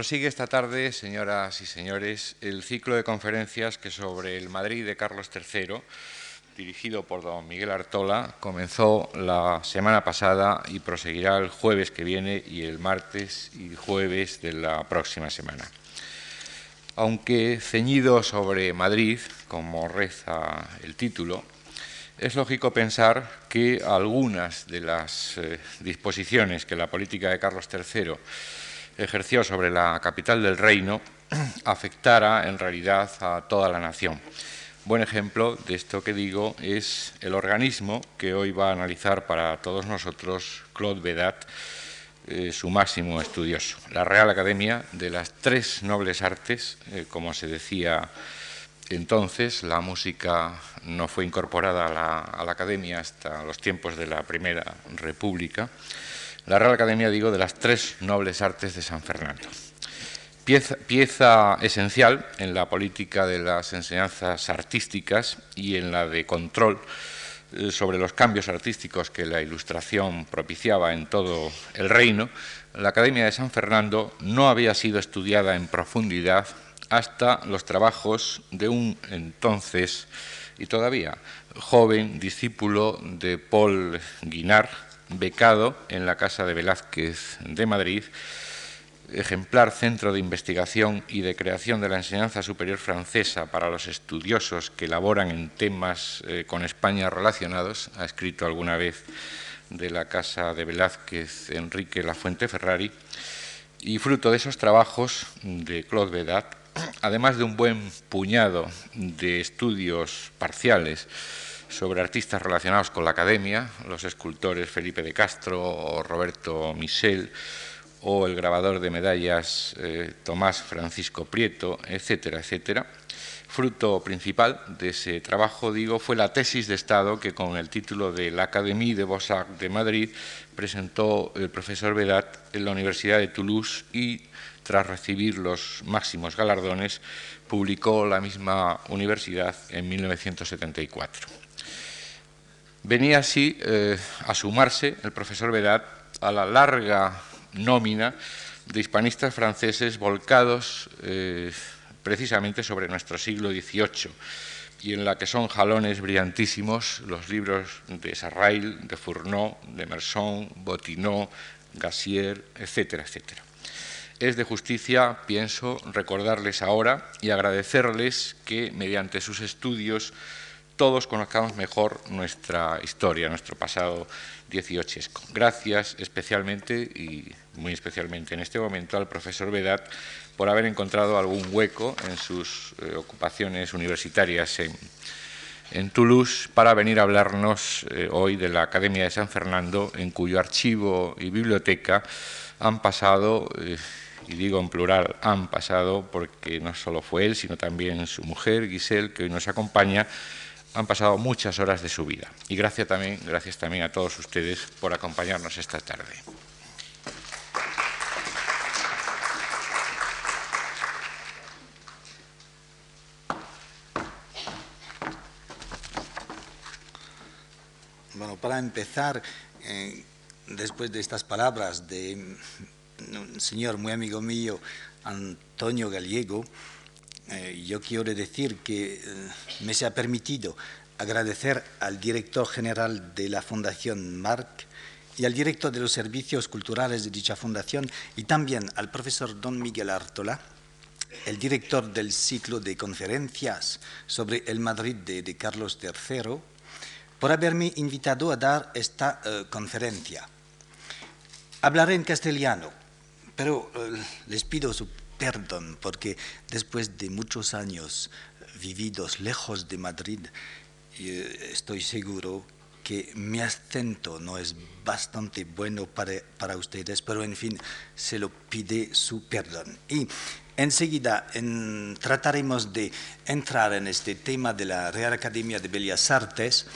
Prosigue esta tarde, señoras y señores, el ciclo de conferencias que sobre el Madrid de Carlos III, dirigido por don Miguel Artola, comenzó la semana pasada y proseguirá el jueves que viene y el martes y jueves de la próxima semana. Aunque ceñido sobre Madrid, como reza el título, es lógico pensar que algunas de las eh, disposiciones que la política de Carlos III ejerció sobre la capital del reino afectara en realidad a toda la nación. Buen ejemplo de esto que digo es el organismo que hoy va a analizar para todos nosotros Claude Vedat, eh, su máximo estudioso, la Real Academia de las Tres Nobles Artes, eh, como se decía entonces, la música no fue incorporada a la Academia hasta los tiempos de la Primera República la Real Academia, digo, de las tres nobles artes de San Fernando. Pieza, esencial en la política de las enseñanzas artísticas y en la de control eh, sobre los cambios artísticos que la Ilustración propiciaba en todo el reino, la Academia de San Fernando no había sido estudiada en profundidad hasta los trabajos de un entonces y todavía joven discípulo de Paul Guinard, becado en la Casa de Velázquez de Madrid, ejemplar centro de investigación y de creación de la enseñanza superior francesa para los estudiosos que laboran en temas eh, con España relacionados, ha escrito alguna vez de la Casa de Velázquez Enrique Lafuente Ferrari, y fruto de esos trabajos de Claude Vedat, además de un buen puñado de estudios parciales, sobre artistas relacionados con la academia, los escultores Felipe de Castro o Roberto Michel, o el grabador de medallas eh, Tomás Francisco Prieto, etcétera, etcétera. Fruto principal de ese trabajo, digo, fue la tesis de Estado que con el título de la Académie de Beaux-Arts de Madrid presentó el profesor Vedat en la Universidad de Toulouse y, tras recibir los máximos galardones, publicó la misma universidad en 1974. Venía así eh, a sumarse el profesor Vedat a la larga nómina de hispanistas franceses volcados eh, precisamente sobre nuestro siglo XVIII y en la que son jalones brillantísimos los libros de Sarrail, de Fourneau, de Merson, Bottineau, Gassier, etcétera, etcétera. Es de justicia, pienso, recordarles ahora y agradecerles que mediante sus estudios todos conozcamos mejor nuestra historia, nuestro pasado dieciochesco. Gracias especialmente y muy especialmente en este momento al profesor Vedat por haber encontrado algún hueco en sus eh, ocupaciones universitarias en, Toulouse para venir a hablarnos eh, hoy de la Academia de San Fernando, en cuyo archivo y biblioteca han pasado, eh, y digo en plural, han pasado porque no solo fue él, sino también su mujer, Giselle, que hoy nos acompaña, han pasado muchas horas de su vida. Y gracias también, gracias también a todos ustedes por acompañarnos esta tarde. Bueno, para empezar, eh, después de estas palabras de un señor muy amigo mío, Antonio Gallego, eh, yo quiero decir que eh, me se ha permitido agradecer al director general de la Fundación Marc y al director de los servicios culturales de dicha fundación y también al profesor don Miguel Artola, el director del ciclo de conferencias sobre el Madrid de, Carlos III, por haberme invitado a dar esta eh, conferencia. Hablaré en castellano, pero les pido su perdón, porque después de muchos años vividos lejos de Madrid, eh, estoy seguro que mi acento no es bastante bueno para, para, ustedes, pero en fin, se lo pide su perdón. Y enseguida trataremos de entrar en este tema de la Real Academia de Bellas Artes,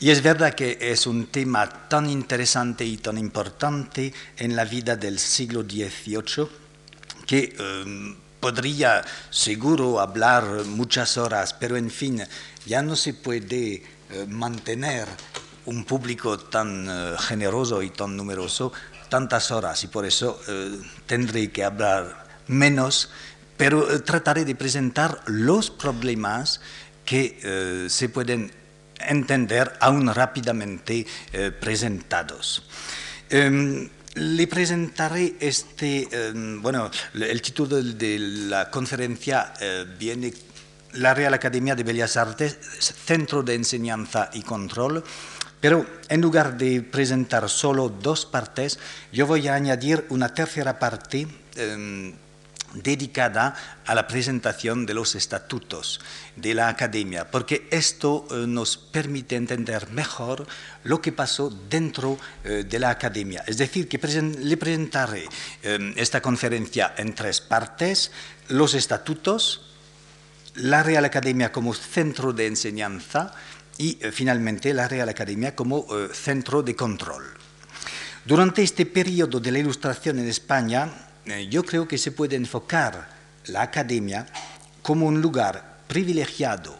y es verdad que es un tema tan interesante y tan importante en la vida del siglo XVIII, que em, podría seguro hablar muchas horas, pero en fin, ya no se puede eh, mantener un público tan eh, generoso y tan numeroso tantas horas y por eso eh, tendré que hablar menos, pero trataré de presentar los problemas que se pueden entender aún rápidamente presentados. Le presentaré este, em, bueno, el título de la conferencia viene la Real Academia de Bellas Artes, Centro de Enseñanza y Control, pero en lugar de presentar solo dos partes, yo voy a añadir una tercera parte em, dedicada a la presentación de los estatutos de la academia, porque esto eh, nos permite entender mejor lo que pasó dentro eh, de la academia. Es decir, que le presentaré em, esta conferencia en tres partes, los estatutos, la Real Academia como centro de enseñanza, y eh, finalmente la Real Academia como eh, centro de control. Durante este periodo de la Ilustración en España, eh, yo creo que se puede enfocar la Academia como un lugar privilegiado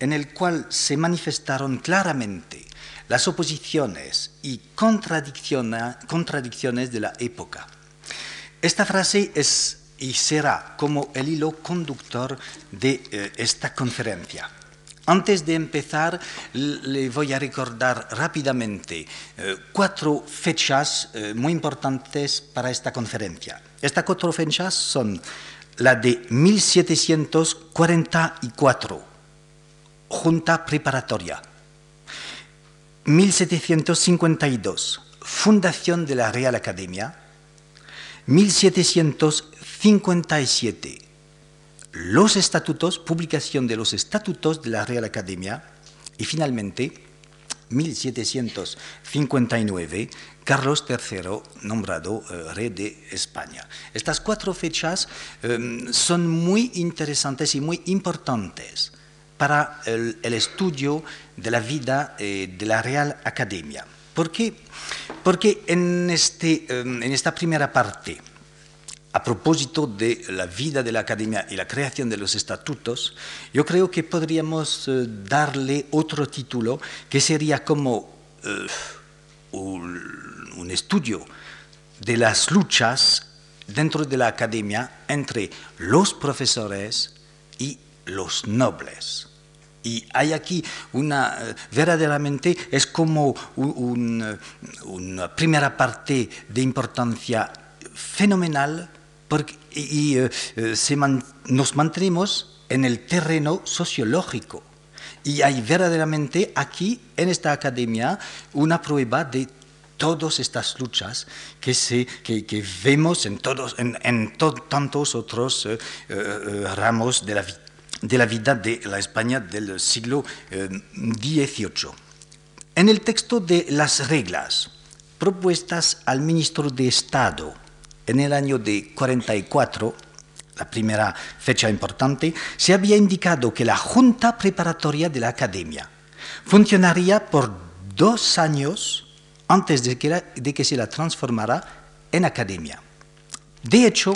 en el cual se manifestaron claramente las oposiciones y contradicciones de la época. Esta frase es y será como el hilo conductor de esta conferencia. Antes de empezar, le voy a recordar rápidamente eh, cuatro fechas eh, muy importantes para esta conferencia. Estas cuatro fechas son la de 1744, Junta Preparatoria, 1752, Fundación de la Real Academia, 1757, los estatutos, publicación de los estatutos de la Real Academia. Y finalmente 1759, Carlos III nombrado eh, rey de España. Estas cuatro fechas em, son muy interesantes y muy importantes para el, estudio de la vida eh, de la Real Academia. ¿Por qué? Porque en, este, em, en esta primera parte, a propósito de la vida de la academia y la creación de los estatutos, yo creo que podríamos eh, darle otro título que sería como eh, un, estudio de las luchas dentro de la academia entre los profesores y los nobles. Y hay aquí una, eh, verdaderamente es como una primera parte de importancia fenomenal y eh, eh, nos mantenemos en el terreno sociológico. Y hay verdaderamente aquí, en esta academia, una prueba de todas estas luchas que, se, que, vemos en, todos, en, tantos otros eh, ramos de la, de la, vida de la España del siglo XVIII. En el texto de las reglas propuestas al ministro de Estado en el año de 44, la primera fecha importante, se había indicado que la junta preparatoria de la academia funcionaría por dos años antes de que, de que se la transformara en academia. De hecho,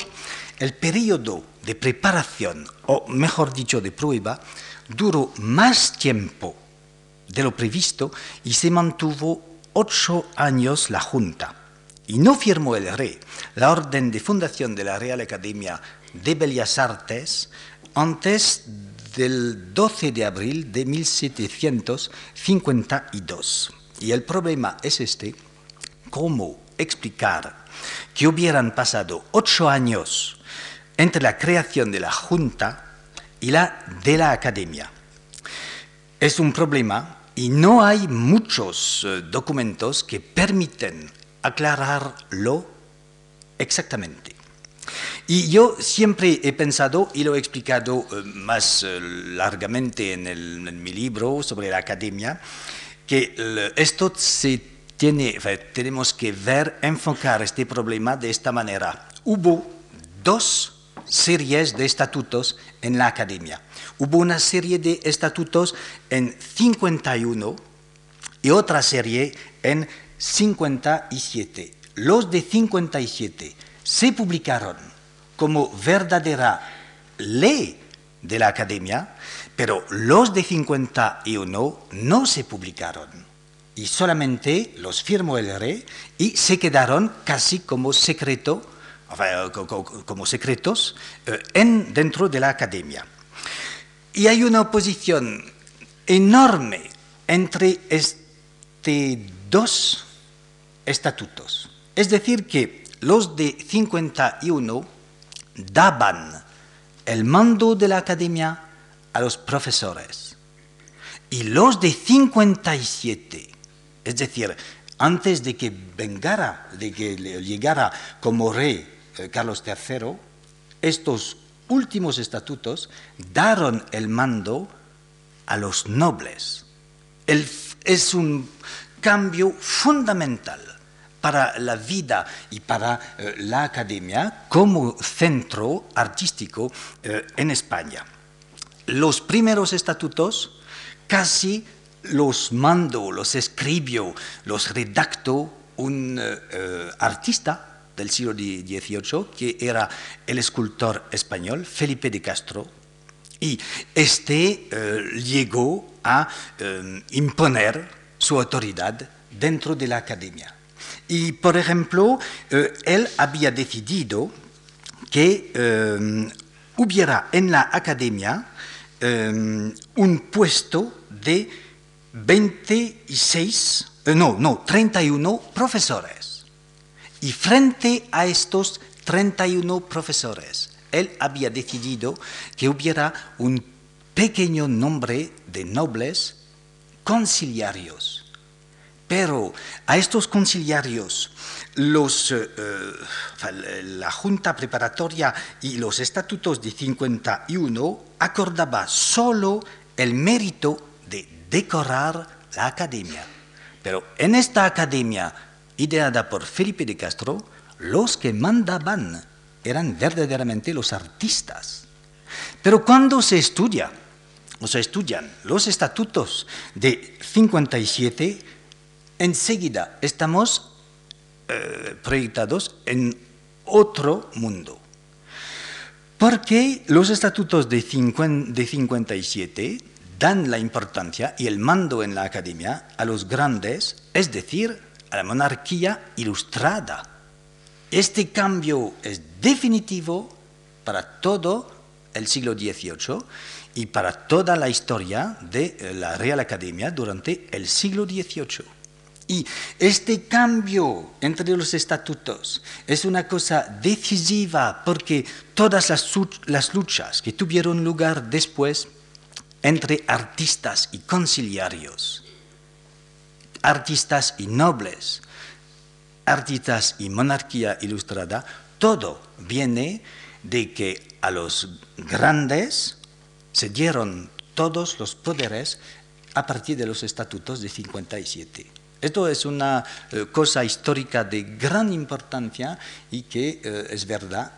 el periodo de preparación, o mejor dicho, de prueba, duró más tiempo de lo previsto y se mantuvo ocho años la Junta y no firmó el rey la orden de fundación de la Real Academia de Bellas Artes antes del 12 de abril de 1752. Y el problema es este, cómo explicar que hubieran pasado ocho años entre la creación de la Junta y la de la Academia. Es un problema y no hay muchos eh, documentos que permiten aclararlo exactamente. Y yo siempre he pensado, y lo he explicado eh, más eh, largamente en, mi libro sobre la academia, que esto se tiene, tenemos que ver, enfocar este problema de esta manera. Hubo dos series de estatutos en la academia. Hubo una serie de estatutos en 51 y otra serie en 57. Los de 57 se publicaron como verdadera ley de la academia, pero los de 51 no se publicaron y solamente los firmó el rey y se quedaron casi como secreto como secretos, en, dentro de la academia. Y hay una oposición enorme entre estos dos estatutos. Es decir, que los de 51 daban el mando de la academia a los profesores. Y los de 57, es decir, antes de que vengara, de que llegara como rey eh, Carlos III, estos últimos estatutos daron el mando a los nobles. es un cambio fundamental para la vida y para eh, la academia como centro artístico eh, en España. Los primeros estatutos casi los mandó, los escribió, los redactó un eh, artista del siglo XVIII, que era el escultor español Felipe de Castro, y este llegó a imponer su autoridad dentro de la academia. Y, por ejemplo, eh, él había decidido que eh, hubiera en la academia eh, un puesto de 26, no, no, 31 profesores. Y frente a estos 31 profesores, él había decidido que hubiera un pequeño nombre de nobles conciliarios pero a estos conciliarios, eh, eh, la Junta Preparatoria y los estatutos de 51 acordaba solo el mérito de decorar la academia. Pero en esta academia, ideada por Felipe de Castro, los que mandaban eran verdaderamente los artistas. Pero cuando se estudia, o se estudian los estatutos de 57, enseguida estamos eh, proyectados en otro mundo. Porque los estatutos de, 57 dan la importancia y el mando en la academia a los grandes, es decir, a la monarquía ilustrada. Este cambio es definitivo para todo el siglo XVIII y para toda la historia de la Real Academia durante el siglo XVIII. Y este cambio entre los estatutos es una cosa decisiva porque todas las, luchas que tuvieron lugar después entre artistas y conciliarios, artistas y nobles, artistas y monarquía ilustrada, todo viene de que a los grandes se dieron todos los poderes a partir de los estatutos de 57. Esto es una eh, cosa histórica de gran importancia y que eh, es verdad,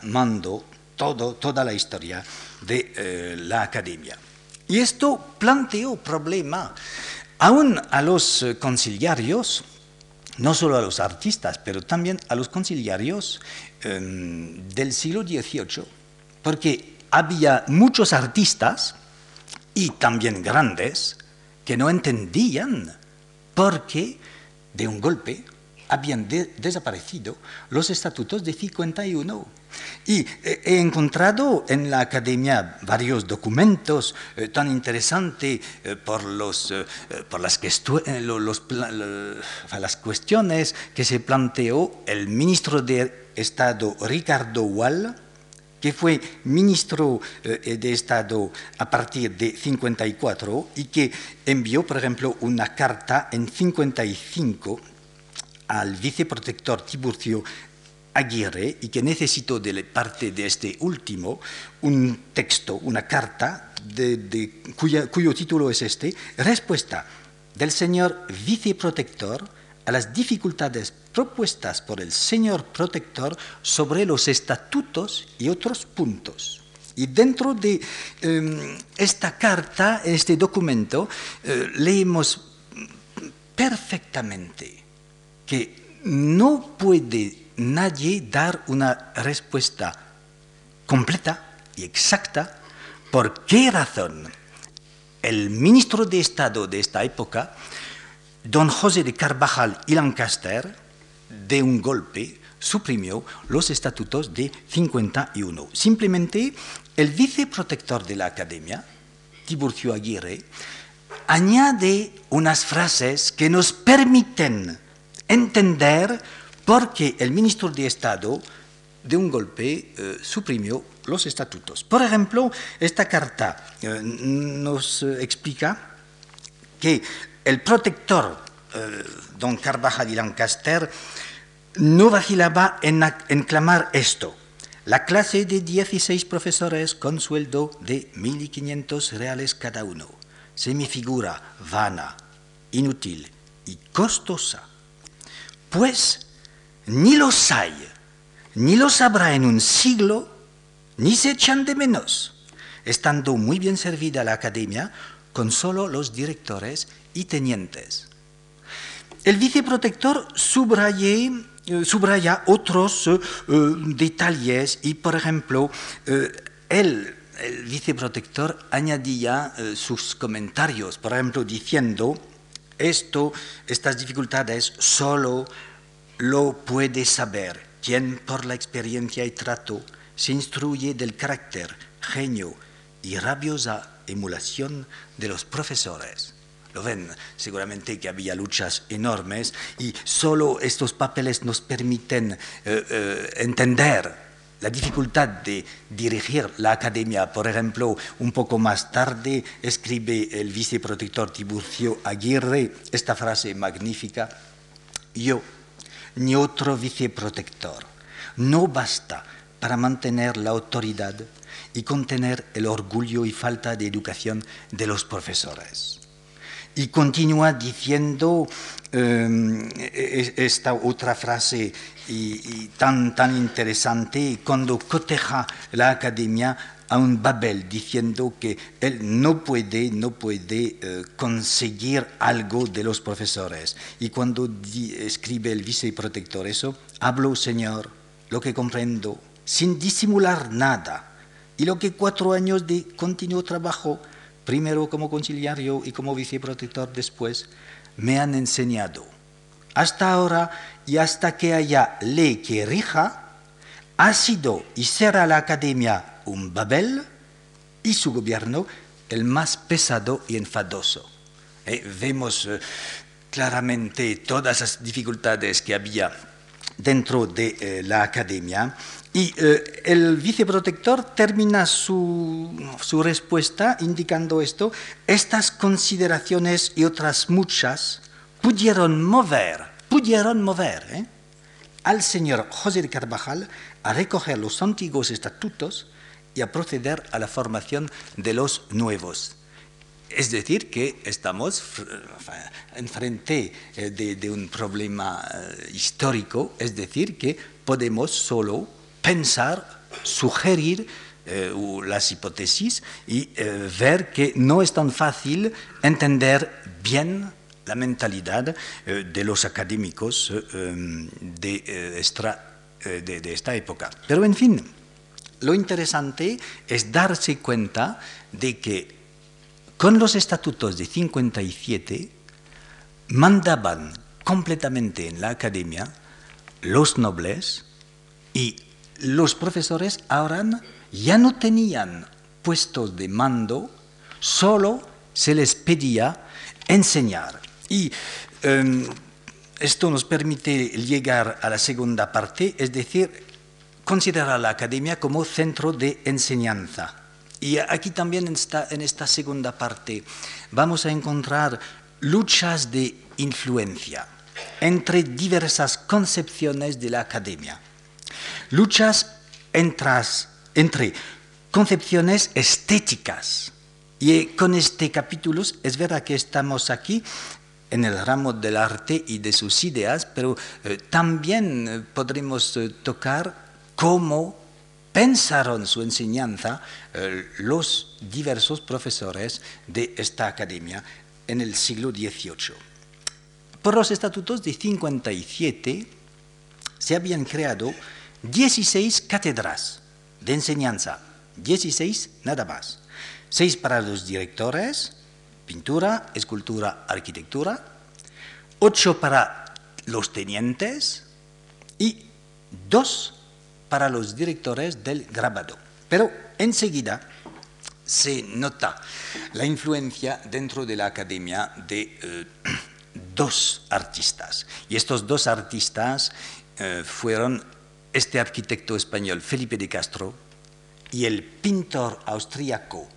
todo, toda la historia de eh, la academia. Y esto planteó problema aún a los conciliarios, no solo a los artistas, pero también a los conciliarios em, del siglo XVIII, porque había muchos artistas y también grandes que no entendían por qué de un golpe habían desaparecido los estatutos de 51. Y eh, he encontrado en la academia varios documentos eh, tan interesantes eh, por, los, por las, las cuestiones que se planteó el ministro de Estado Ricardo Wall, que fue ministro de Estado a partir de 54 y que envió, por ejemplo, una carta en 55 al viceprotector Tiburcio Aguirre y que necesitó de parte de este último un texto, una carta, de, cuyo título es este, respuesta del señor viceprotector a las dificultades propuestas por el señor protector sobre los estatutos y otros puntos. Y dentro de em, esta carta, este documento, eh, leemos perfectamente que no puede nadie dar una respuesta completa y exacta por qué razón el ministro de Estado de esta época, don José de Carvajal y Lancaster, de un golpe, suprimió los estatutos de 51. Simplemente el viceprotector de la academia, Tiburcio Aguirre, añade unas frases que nos permiten entender por qué el ministro de Estado de un golpe eh, suprimió los estatutos. Por ejemplo, esta carta eh, nos explica que el protector eh, don Carvajal y Lancaster no vacilaba en, en clamar esto. La clase de 16 profesores con sueldo de 1.500 reales cada uno se me figura vana, inútil y costosa. Pues ni los hay, ni los habrá en un siglo, ni se echan de menos, estando muy bien servida la academia con solo los directores tenientes. El viceprotector eh, subraya otros eh, eh, detalles y, por ejemplo, él, el viceprotector añadía sus comentarios, por ejemplo, diciendo, esto, estas dificultades solo lo puede saber quien por la experiencia y trato se instruye del carácter, genio y rabiosa emulación de los profesores ven, seguramente que había luchas enormes y solo estos papeles nos permiten eh, eh, entender la dificultad de dirigir la academia. Por ejemplo, un poco más tarde escribe el viceprotector Tiburcio Aguirre esta frase magnífica, yo ni otro viceprotector no basta para mantener la autoridad y contener el orgullo y falta de educación de los profesores y continúa diciendo em, e, e, esta otra frase y, tan, tan interesante cuando coteja la academia a un Babel diciendo que él no puede, no puede eh, conseguir algo de los profesores. Y cuando escribe el viceprotector eso, hablo, Señor, lo que comprendo, sin disimular nada, y lo que cuatro años de continuo trabajo primero como conciliario y como viceprotector después, me han enseñado. Hasta ahora y hasta que haya ley que rija, ha sido y será la academia un Babel y su gobierno el más pesado y enfadoso. Eh, vemos eh, claramente todas las dificultades que había dentro de eh, la academia y eh, el viceprotector termina su, su, respuesta indicando esto, estas consideraciones y otras muchas pudieron mover, pudieron mover ¿eh? al señor José de Carvajal a recoger los antiguos estatutos y a proceder a la formación de los nuevos. Es decir, que estamos enfrente eh, de, de un problema histórico, es decir, que podemos solo pensar, sugerir eh, las hipótesis y eh, ver que no es tan fácil entender bien la mentalidad eh, de los académicos de, esta, de, esta época. Pero en fin, lo interesante es darse cuenta de que con los estatutos de 57 mandaban completamente en la academia los nobles y los profesores ahora ya no tenían puestos de mando, solo se les pedía enseñar. Y em, esto nos permite llegar a la segunda parte, es decir, considerar la academia como centro de enseñanza. Y aquí también en en esta segunda parte vamos a encontrar luchas de influencia entre diversas concepciones de la academia luchas entre, concepciones estéticas. Y con este capítulo es verdad que estamos aquí en el ramo del arte y de sus ideas, pero eh, también eh, podremos eh, tocar cómo pensaron su enseñanza los diversos profesores de esta academia en el siglo XVIII. Por los estatutos de 57 se habían creado 16 cátedras de enseñanza, 16 nada más. 6 para los directores, pintura, escultura, arquitectura, 8 para los tenientes y dos para los directores del grabado. Pero enseguida se nota la influencia dentro de la academia de eh, dos artistas. Y estos dos artistas eh, fueron este arquitecto español Felipe de Castro y el pintor austríaco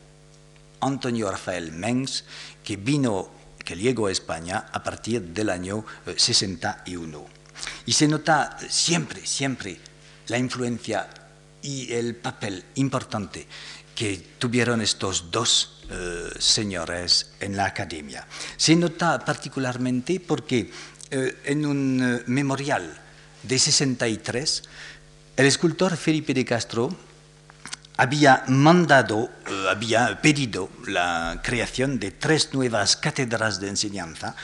Antonio Rafael Mengs, que vino, que llegó a España a partir del año 61. Eh, y se nota siempre, siempre la influencia y el papel importante que tuvieron estos dos eh, señores en la academia. Se nota particularmente porque eh, en un memorial de 63, el escultor Felipe de Castro había mandado, eh, había pedido la creación de tres nuevas cátedras de enseñanza,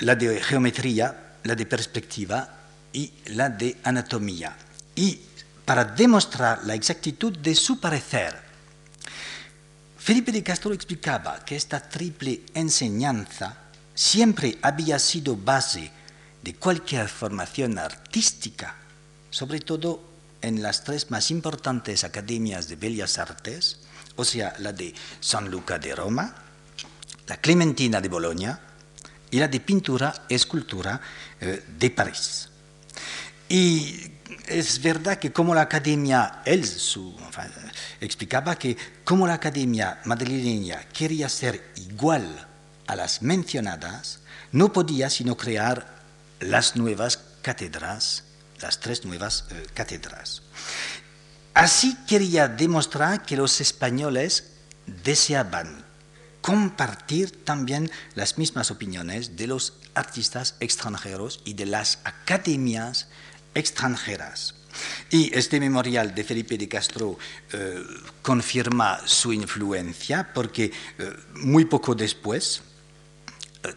la de geometría, la de perspectiva y la de anatomía. Y para demostrar la exactitud de su parecer, Felipe de Castro explicaba que esta triple enseñanza siempre había sido base de cualquier formación artística, sobre todo en las tres más importantes academias de bellas artes, o sea, la de San Luca de Roma, la Clementina de Bolonia y la de pintura y escultura eh, de París. Y es verdad que como la academia, él explicaba que como la academia madrileña quería ser igual a las mencionadas, no podía sino crear las nuevas cátedras las tres nuevas eh, cátedras. Así quería demostrar que los españoles deseaban compartir también las mismas opiniones de los artistas extranjeros y de las academias extranjeras. Y este memorial de Felipe de Castro eh, confirma su influencia porque eh, muy poco después,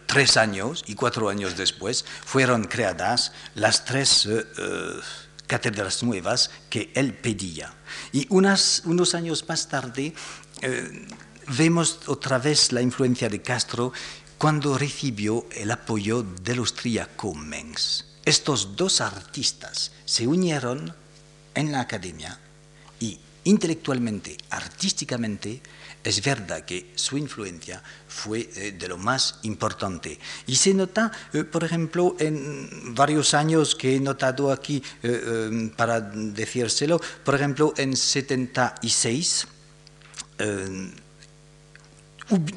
tres años y cuatro años después fueron creadas las tres eh, eh, cátedras nuevas que él pedía. Y unos años más tarde eh, vemos otra vez la influencia de Castro cuando recibió el apoyo del austríaco Mengs. Estos dos artistas se unieron en la academia y intelectualmente, artísticamente, es verdad que su influencia fue eh, de lo más importante. Y se nota, eh, por ejemplo, en varios años que he notado aquí eh, para decírselo, por ejemplo, en 76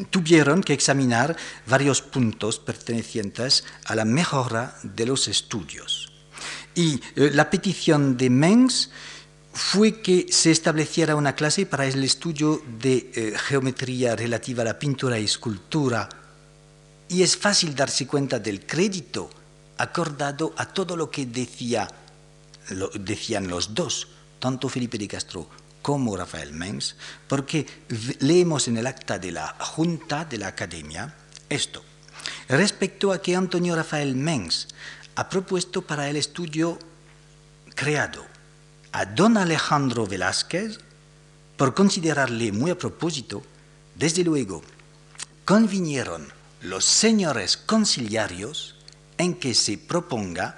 tuvieron que examinar varios puntos pertenecientes a la mejora de los estudios. Y la petición de Mengs fue que se estableciera una clase para el estudio de eh, geometría relativa a la pintura y escultura. Y es fácil darse cuenta del crédito acordado a todo lo que decía, decían los dos, tanto Felipe de Castro como Rafael Mengs, porque leemos en el acta de la Junta de la Academia esto. Respecto a que Antonio Rafael Mengs ha propuesto para el estudio creado a don Alejandro Velázquez por considerarle muy a propósito, desde luego, convinieron los señores conciliarios en que se proponga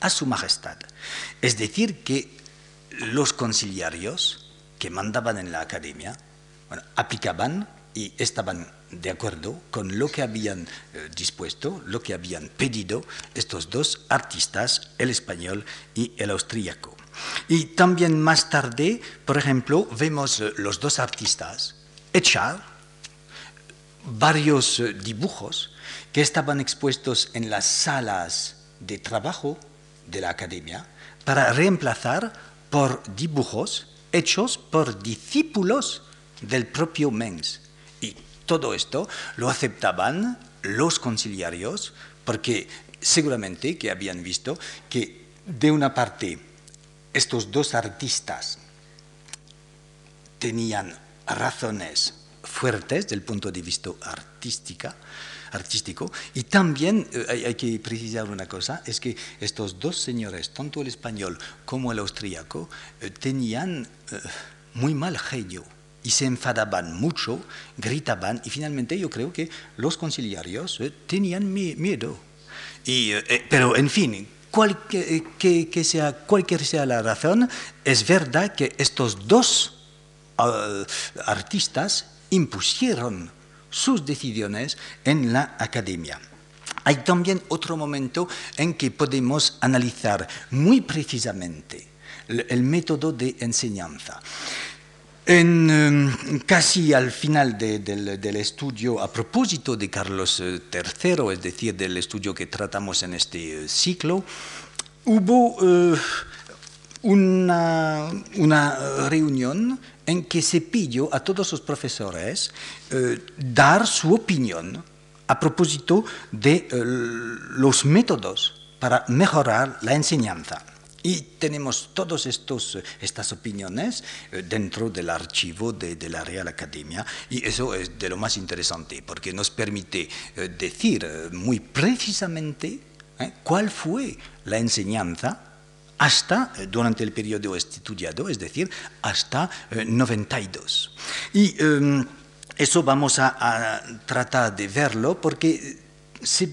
a su majestad. Es decir, que los conciliarios que mandaban en la academia aplicaban y estaban de acuerdo con lo que habían eh, dispuesto, lo que habían pedido estos dos artistas, el español y el austríaco. Y también más tarde, por ejemplo, vemos eh, los dos artistas echar varios eh, dibujos que estaban expuestos en las salas de trabajo de la academia para reemplazar por dibujos hechos por discípulos del propio Mengs. Y todo esto lo aceptaban los conciliarios porque seguramente que habían visto que de una parte estos dos artistas tenían razones fuertes del punto de vista artística, artístico y también eh, hay, que precisar una cosa, es que estos dos señores, tanto el español como el austríaco, eh, tenían eh, muy mal genio y se enfadaban mucho, gritaban y finalmente yo creo que los conciliarios tenían miedo. Y, pero en fin, que, sea, cualquier sea la razón, es verdad que estos dos ah, artistas impusieron sus decisiones en la academia. Hay también otro momento en que podemos analizar muy precisamente el método de enseñanza. En, em, casi al final del, estudio, a propósito de Carlos III, eh, es decir, del estudio que tratamos en este eh, ciclo, hubo eh, una, reunión en que se pidió a todos los profesores dar su opinión a propósito de los métodos para mejorar la enseñanza. Y tenemos todas estas opiniones eh, dentro del archivo de, la Real Academia y eso es de lo más interesante porque nos permite eh, decir eh, muy precisamente cuál fue la enseñanza hasta durante el periodo estudiado, es decir, hasta 92. Y em, eso vamos a tratar de verlo porque se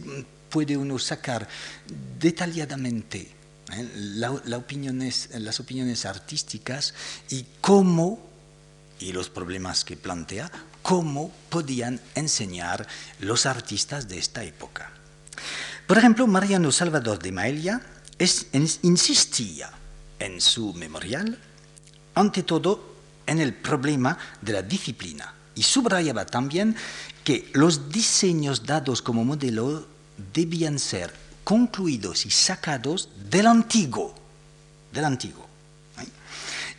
puede uno sacar detalladamente ¿eh? las opiniones artísticas y cómo, y los problemas que plantea, cómo podían enseñar los artistas de esta época. Por ejemplo, Mariano Salvador de Maelia insistía en su memorial, ante todo, en el problema de la disciplina y subrayaba también que los diseños dados como modelo debían ser concluidos y sacados del antiguo, del antiguo.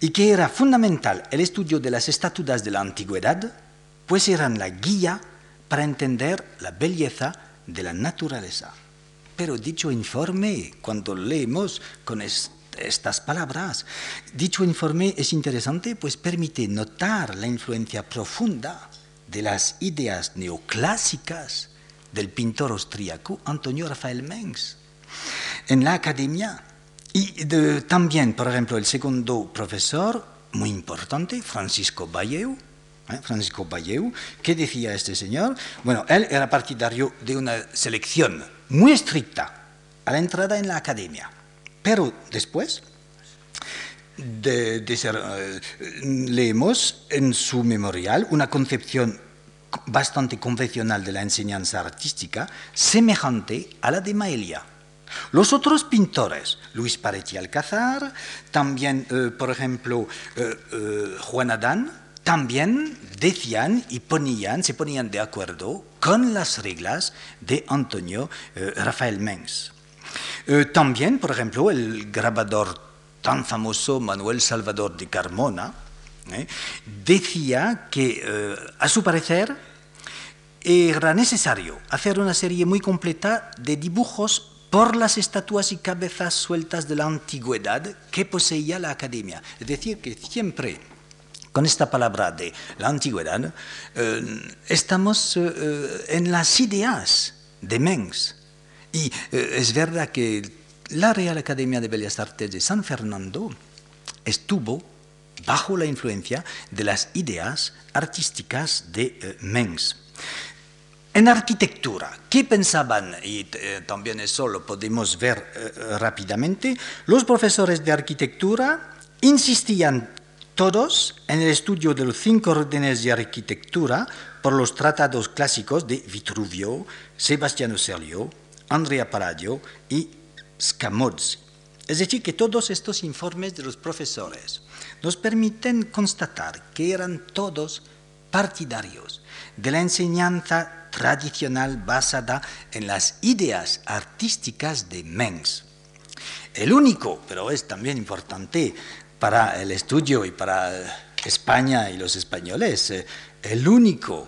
Y que era fundamental el estudio de las estatuas de la antigüedad, pues eran la guía para entender la belleza de la naturaleza. Pero dicho informe, cuando leemos con estas palabras, dicho informe es interesante, pues permite notar la influencia profunda de las ideas neoclásicas del pintor austríaco Antonio Rafael Mengs. En la academia, y también, por ejemplo, el segundo profesor, muy importante, Francisco Balleu, ¿eh? Francisco Balleu, ¿qué decía este señor? Bueno, él era partidario de una selección muy estricta a la entrada en la academia, pero después de, ser, eh, leemos en su memorial una concepción bastante convencional de la enseñanza artística, semejante a la de Maelia. Los otros pintores, Luis Paretti Alcázar, también, eh, por ejemplo, eh, eh, Juan Adán, también decían y ponían, se ponían de acuerdo con las reglas de Antonio Rafael Mengs. también, por ejemplo, el grabador tan famoso Manuel Salvador de Carmona, ¿eh? decía que, eh, a su parecer, era necesario hacer una serie muy completa de dibujos por las estatuas y cabezas sueltas de la antigüedad que poseía la academia. Es decir, que siempre con esta palabra de la antigüedad, eh, estamos en las ideas de Mengs. Y es verdad que la Real Academia de Bellas Artes de San Fernando estuvo bajo la influencia de las ideas artísticas de eh, Mengs. En arquitectura, ¿qué pensaban? Y eh, también eso lo podemos ver eh, rápidamente. Los profesores de arquitectura insistían todos en el estudio de los cinco órdenes de arquitectura por los tratados clásicos de Vitruvio, Sebastiano Serlio, Andrea Palladio y Scamozzi. Es decir, que todos estos informes de los profesores nos permiten constatar que eran todos partidarios de la enseñanza tradicional basada en las ideas artísticas de Mengs. El único, pero es también importante para el estudio y para España y los españoles, eh, el único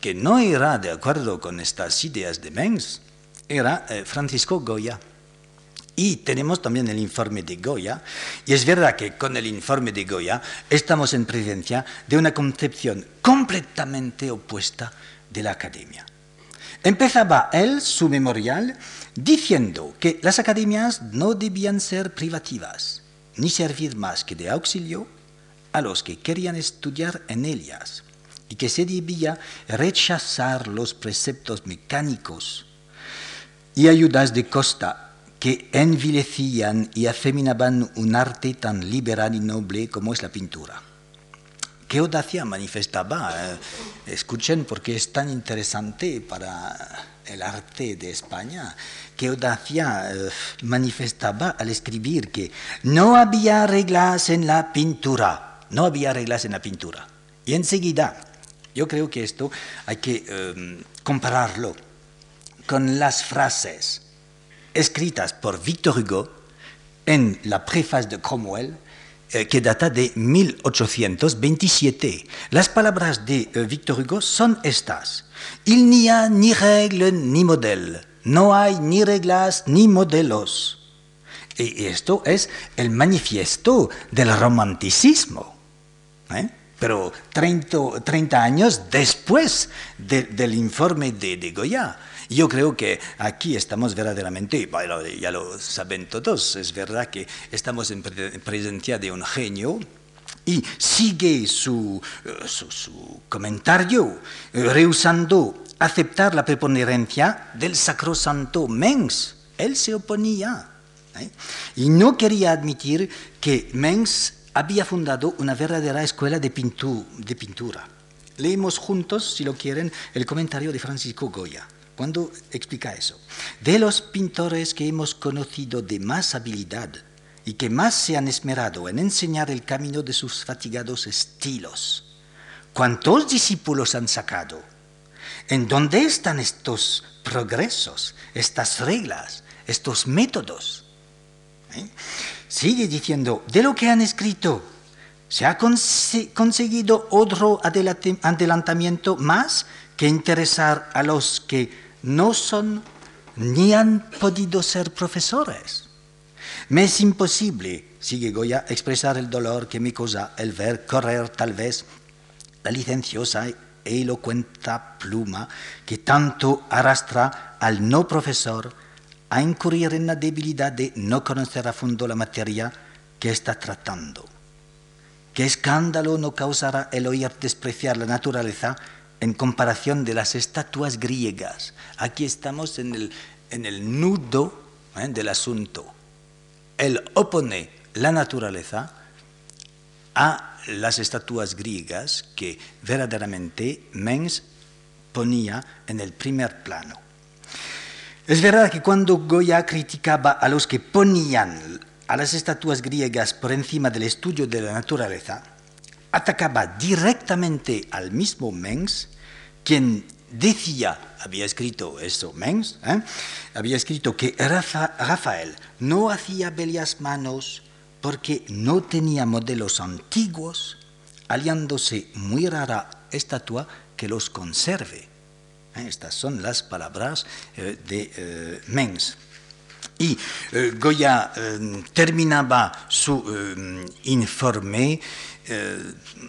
que no era de acuerdo con estas ideas de Mengs era eh, Francisco Goya. Y tenemos también el informe de Goya, y es verdad que con el informe de Goya estamos en presencia de una concepción completamente opuesta de la academia. Empezaba él su memorial diciendo que las academias no debían ser privativas, ni servir más que de auxilio a los que querían estudiar en ellas, y que se debía rechazar los preceptos mecánicos y ayudas de costa que envilecían y afeminaban un arte tan liberal y noble como es la pintura. ¿Qué audacia manifestaba? Eh, escuchen porque es tan interesante para el arte de España. ¿Qué audacia eh, manifestaba al escribir que no había reglas en la pintura? No había reglas en la pintura. Y enseguida, yo creo que esto hay que em, compararlo con las frases escritas por Victor Hugo en la preface de Cromwell eh, que data de 1827. Las palabras de eh, Victor Hugo son estas. Il n'y a ni règles ni modèles. No hay ni reglas ni modelos. Y esto es el manifiesto del romanticismo. ¿eh? Pero 30, 30, años después del informe de, de Goya. Yo creo que aquí estamos verdaderamente, bueno, ya lo saben todos, es verdad que estamos en presencia de un genio y sigue su, eh, su, comentario eh, rehusando aceptar la preponderancia del sacrosanto Mengs. Él se oponía ¿eh? y no quería admitir que Mengs había fundado una verdadera escuela de, de pintura. Leemos juntos, si lo quieren, el comentario de Francisco Goya cuando explica eso. De los pintores que hemos conocido de más habilidad y que más se han esmerado en enseñar el camino de sus fatigados estilos, ¿cuántos discípulos han sacado? ¿En dónde están estos progresos, estas reglas, estos métodos? ¿Eh? Sigue diciendo, de lo que han escrito, ¿se ha conseguido otro adelantamiento más que interesar a los que no son ni han podido ser profesores. Me es imposible, sigue Goya, expresar el dolor que me causa el ver correr tal vez la licenciosa e elocuente pluma que tanto arrastra al no profesor a incurrir en la debilidad de no conocer a fondo la materia que está tratando. ¿Qué escándalo no causará el oír despreciar la naturaleza en comparación de las estatuas griegas. Aquí estamos en el, en el nudo ¿eh? del asunto. Él opone la naturaleza a las estatuas griegas que verdaderamente Mengs ponía en el primer plano. Es verdad que cuando Goya criticaba a los que ponían a las estatuas griegas por encima del estudio de la naturaleza, atacaba directamente al mismo Mengs quien decía, había escrito eso, Mengs, ¿eh? había escrito que Rafael no hacía bellas manos porque no tenía modelos antiguos, aliándose muy rara estatua que los conserve. ¿Eh? Estas son las palabras eh, de Mengs. Y Goya terminaba su informe eh,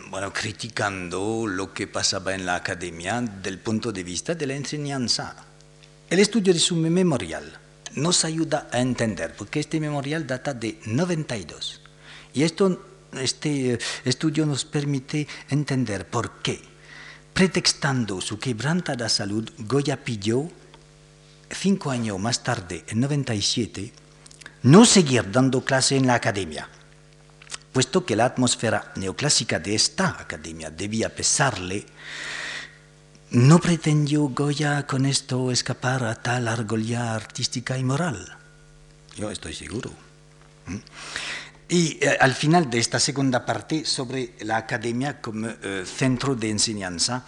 bueno, criticando lo que pasaba en la academia del punto de vista de la enseñanza. El estudio de su memorial nos ayuda a entender, porque este memorial data de 92. Y esto, este estudio nos permite entender por qué, pretextando su quebrantada salud, Goya pidió, cinco años más tarde, en 97, no seguir dando clase en la academia puesto que la atmósfera neoclásica de esta academia debía pesarle, no pretendió Goya con esto escapar a tal argolla artística y moral. Yo estoy seguro. ¿Mm? Y eh, al final de esta segunda parte sobre la academia como eh, centro de enseñanza,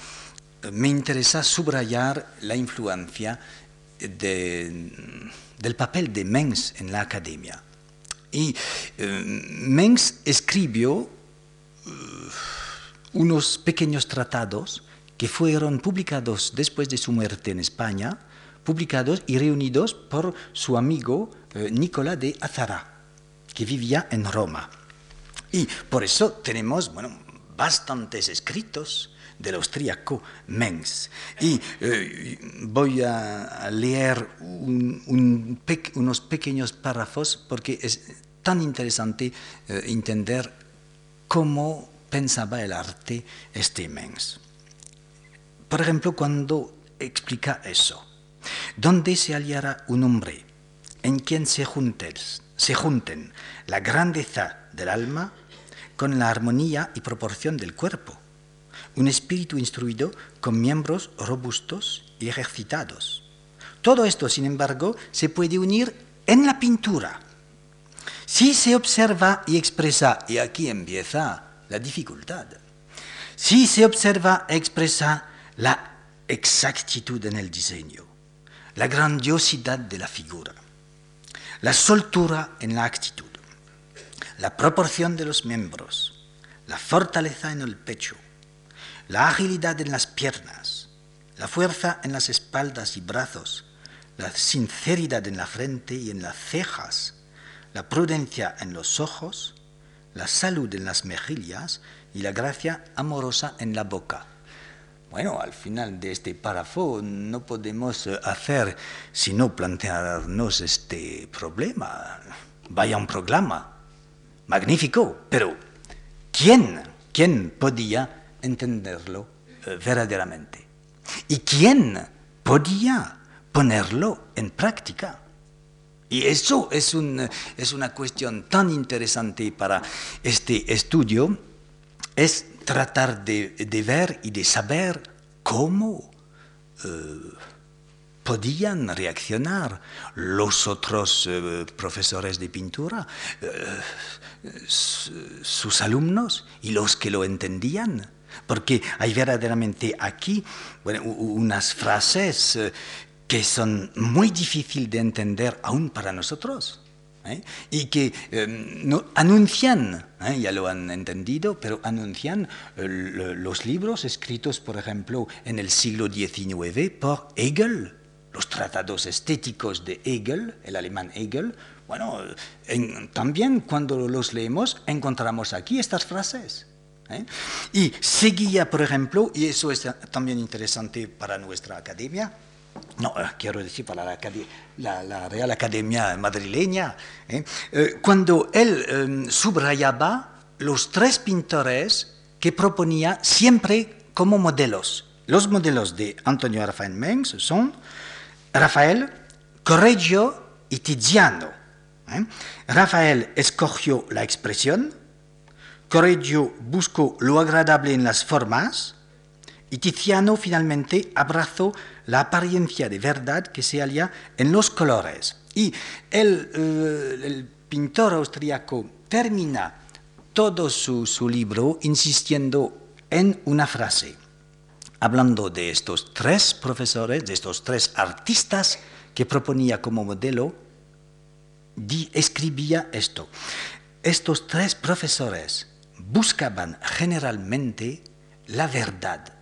eh, me interesa subrayar la influencia del papel de Mengs en la academia. Y eh, Mengs escribió eh, unos pequeños tratados que fueron publicados después de su muerte en España, publicados y reunidos por su amigo eh, Nicola de Azara, que vivía en Roma. Y por eso tenemos bueno, bastantes escritos del austríaco Mengs. Y voy a leer unos pequeños párrafos porque es tan interesante eh, entender cómo pensaba el arte este Mengs. Por ejemplo, cuando explica eso, ¿dónde se hallará un hombre en quien se junten, se junten la grandeza del alma con la armonía y proporción del cuerpo. Un espíritu instruido con miembros robustos y ejercitados. Todo esto, sin embargo, se puede unir en la pintura. Si se observa y expresa, y aquí empieza la dificultad, si se observa y expresa la exactitud en el diseño, la grandiosidad de la figura, la soltura en la actitud, la proporción de los miembros, la fortaleza en el pecho, la agilidad en las piernas, la fuerza en las espaldas y brazos, la sinceridad en la frente y en las cejas, la prudencia en los ojos, la salud en las mejillas y la gracia amorosa en la boca. Bueno, al final de este párrafo no podemos hacer sino plantearnos este problema. Vaya un programa magnífico, pero ¿quién, quién podía entenderlo eh, verdaderamente? ¿Y quién podía ponerlo en práctica? Y eso es, es una cuestión tan interesante para este estudio, es tratar de, ver y de saber cómo eh, podían reaccionar los otros eh, profesores de pintura, eh, sus alumnos y los que lo entendían. Porque hay verdaderamente aquí unas frases que son muy difíciles de entender aún para nosotros. ¿eh? y que em, anuncian, ¿eh? ya lo han entendido, pero anuncian eh, los libros escritos, por ejemplo, en el siglo XIX por Hegel, los tratados estéticos de Hegel, el alemán Hegel. Bueno, también cuando los leemos encontramos aquí estas frases. Y seguía, por ejemplo, y eso es también interesante para nuestra academia, no, eh, quiero decir para la, Real Academia madrileña, ¿eh? Eh, cuando él em, subrayaba los tres pintores que proponía siempre como modelos. Los modelos de Antonio Rafael Mengs son Rafael, Correggio y Tiziano. Rafael escogió la expresión, Correggio buscó lo agradable en las formas y Tiziano finalmente abrazó la apariencia de verdad que se halla en los colores. Y el, eh, pintor austriaco termina todo su, libro insistiendo en una frase, hablando de estos tres profesores, de estos tres artistas que proponía como modelo, escribía esto. Estos tres profesores buscaban generalmente la verdad.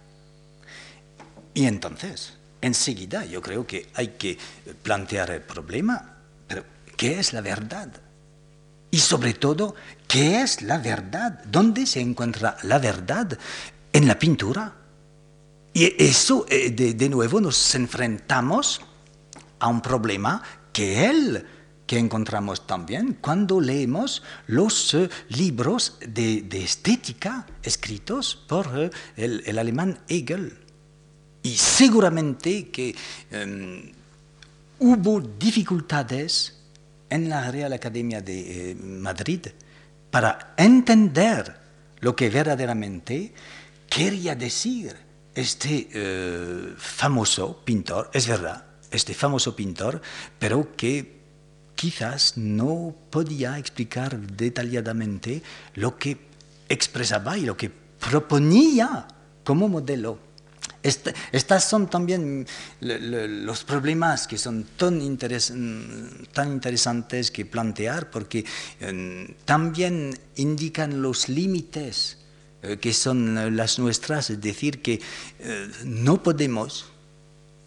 Y entonces, enseguida yo creo que hay que plantear el problema, pero ¿qué es la verdad? Y sobre todo, ¿qué es la verdad? ¿Dónde se encuentra la verdad? En la pintura. Y eso, eh, de, nuevo, nos enfrentamos a un problema que él que encontramos también cuando leemos los eh, libros de, estética escritos por eh, el alemán Hegel. Y seguramente que em, hubo dificultades en la Real Academia de eh, Madrid para entender lo que verdaderamente quería decir este famoso pintor, es verdad, este famoso pintor, pero que quizás no podía explicar detalladamente lo que expresaba y lo que proponía como modelo estas son también los problemas que son tan, tan interesantes que plantear porque em, también indican los límites eh, que son las nuestras, es decir, que eh, no podemos,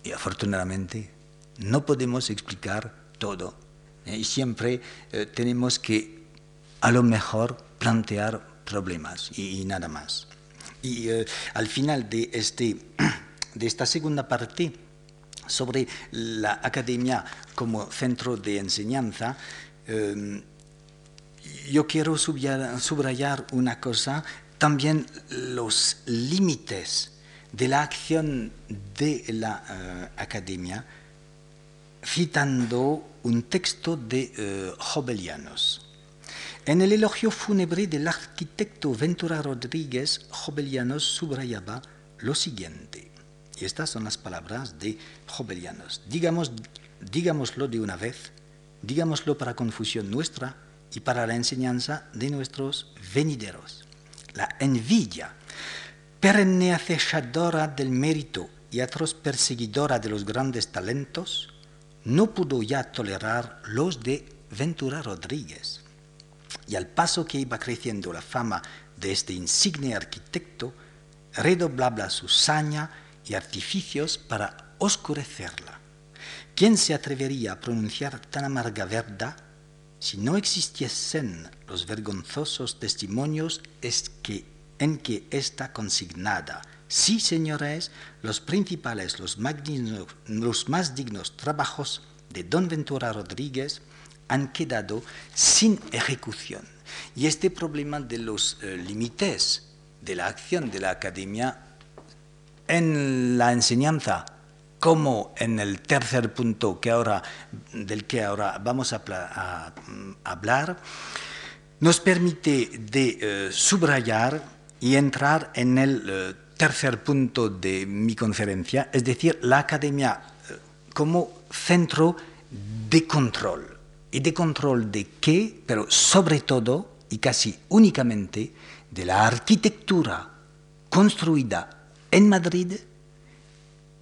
y afortunadamente, no podemos explicar todo. ¿Eh? y siempre tenemos que, a lo mejor, plantear problemas y nada más. Y eh, al final de, este, de esta segunda parte sobre la academia como centro de enseñanza, em, yo quiero subrayar una cosa, también los límites de la acción de la eh, academia citando un texto de uh, Jobelianos. En el elogio fúnebre del arquitecto Ventura Rodríguez, Jobelianos subrayaba lo siguiente, y estas son las palabras de Jobelianos. Digamos, digámoslo de una vez, digámoslo para confusión nuestra y para la enseñanza de nuestros venideros. La envidia, perenne acechadora del mérito y atroz perseguidora de los grandes talentos, no pudo ya tolerar los de Ventura Rodríguez. Y al paso que iba creciendo la fama de este insigne arquitecto, redoblaba su saña y artificios para oscurecerla. ¿Quién se atrevería a pronunciar tan amarga verdad si no existiesen los vergonzosos testimonios es que, en que está consignada? Sí, señores, los principales, los, los más dignos trabajos de don Ventura Rodríguez han quedado sin ejecución. Y este problema de los eh, límites de la acción de la academia en la enseñanza, como en el tercer punto que ahora, del que ahora vamos a, hablar, nos permite de eh, subrayar y entrar en el eh, tercer punto de mi conferencia, es decir, la academia como centro de control y de control de qué, pero sobre todo y casi únicamente de la arquitectura construida en Madrid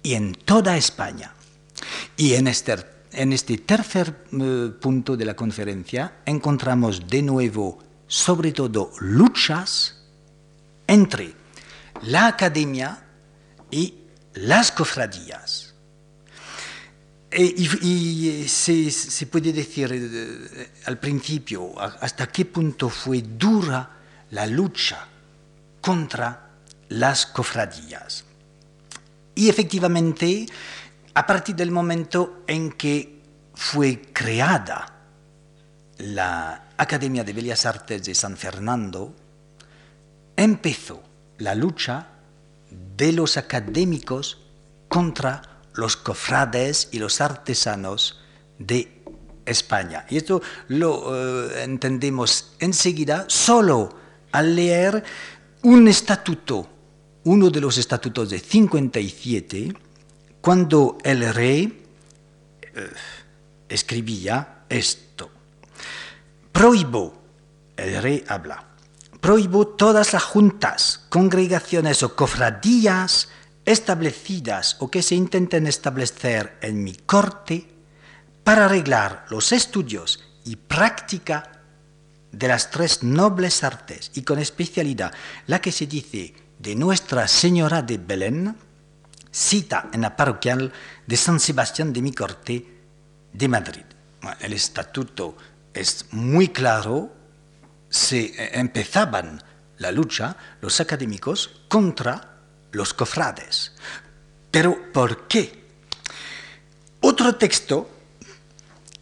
y en toda España. Y en este, en este tercer eh, punto de la conferencia encontramos de nuevo sobre todo luchas entre la academia y las cofradías. Eh, y, eh, se, puede decir eh, al principio hasta qué punto fue dura la lucha contra las cofradías. Y efectivamente, a partir del momento en que fue creada la Academia de Bellas Artes de San Fernando, empezó la lucha de los académicos contra los cofrades y los artesanos de España. Y esto lo eh, entendemos enseguida solo al leer un estatuto, uno de los estatutos de 57, cuando el rey eh, escribía esto. Prohíbo, el rey habla, prohíbo todas las juntas, congregaciones o cofradías establecidas o que se intenten establecer en mi corte para arreglar los estudios y práctica de las tres nobles artes y con especialidad la que se dice de Nuestra Señora de Belén, cita en la parroquial de San Sebastián de mi corte de Madrid. El estatuto es muy claro, se eh, empezaban la lucha los académicos contra los cofrades. Pero ¿por qué? Otro texto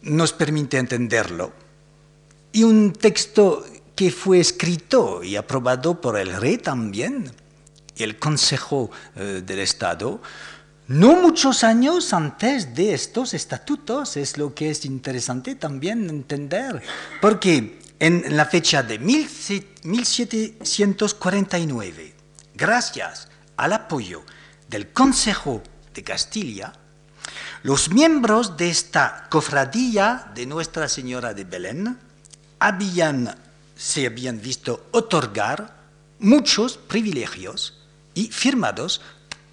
nos permite entenderlo y un texto que fue escrito y aprobado por el rey también y el Consejo eh, del Estado, no muchos años antes de estos estatutos, es lo que es interesante también entender, porque en la fecha de 1749, gracias al apoyo del Consejo de Castilla, los miembros de esta cofradía de Nuestra Señora de Belén habían, se habían visto otorgar muchos privilegios y firmados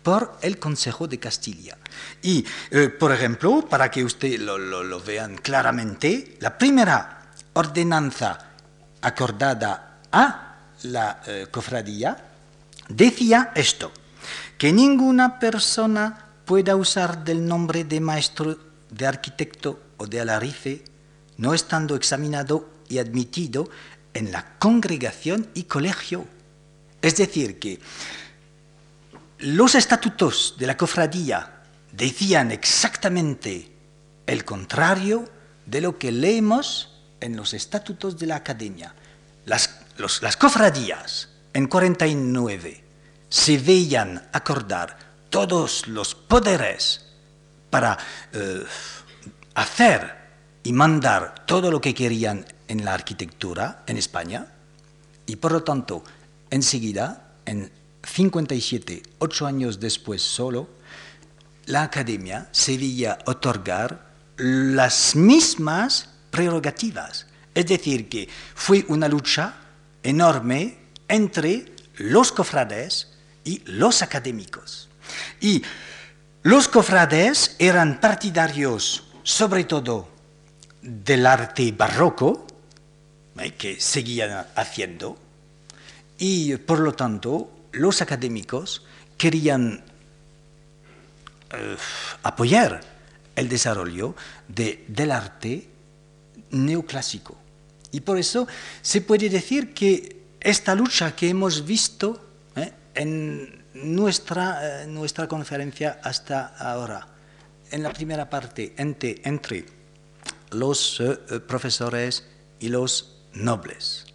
por el Consejo de Castilla. Y, eh, por ejemplo, para que ustedes lo, vean claramente, la primera ordenanza acordada a la eh, cofradía decía esto, que ninguna persona pueda usar del nombre de maestro, de arquitecto o de alarife, no estando examinado y admitido en la congregación y colegio. Es decir, que los estatutos de la cofradía decían exactamente el contrario de lo que leemos en los estatutos de la academia. Las, cofradías en 49 se veían acordar todos los poderes para eh, hacer y mandar todo lo que querían en la arquitectura en España y por lo tanto enseguida, en 57, ocho años después solo, la academia se veía otorgar las mismas prerrogativas. Es decir, que fue una lucha enorme entre los cofrades y los académicos. Y los cofrades eran partidarios sobre todo del arte barroco, eh, que seguían haciendo, y por lo tanto los académicos querían eh, apoyar el desarrollo del arte neoclásico. Y por eso se puede decir que esta lucha que hemos visto eh, en nuestra, nuestra conferencia hasta ahora, en la primera parte, entre, los profesores y los nobles.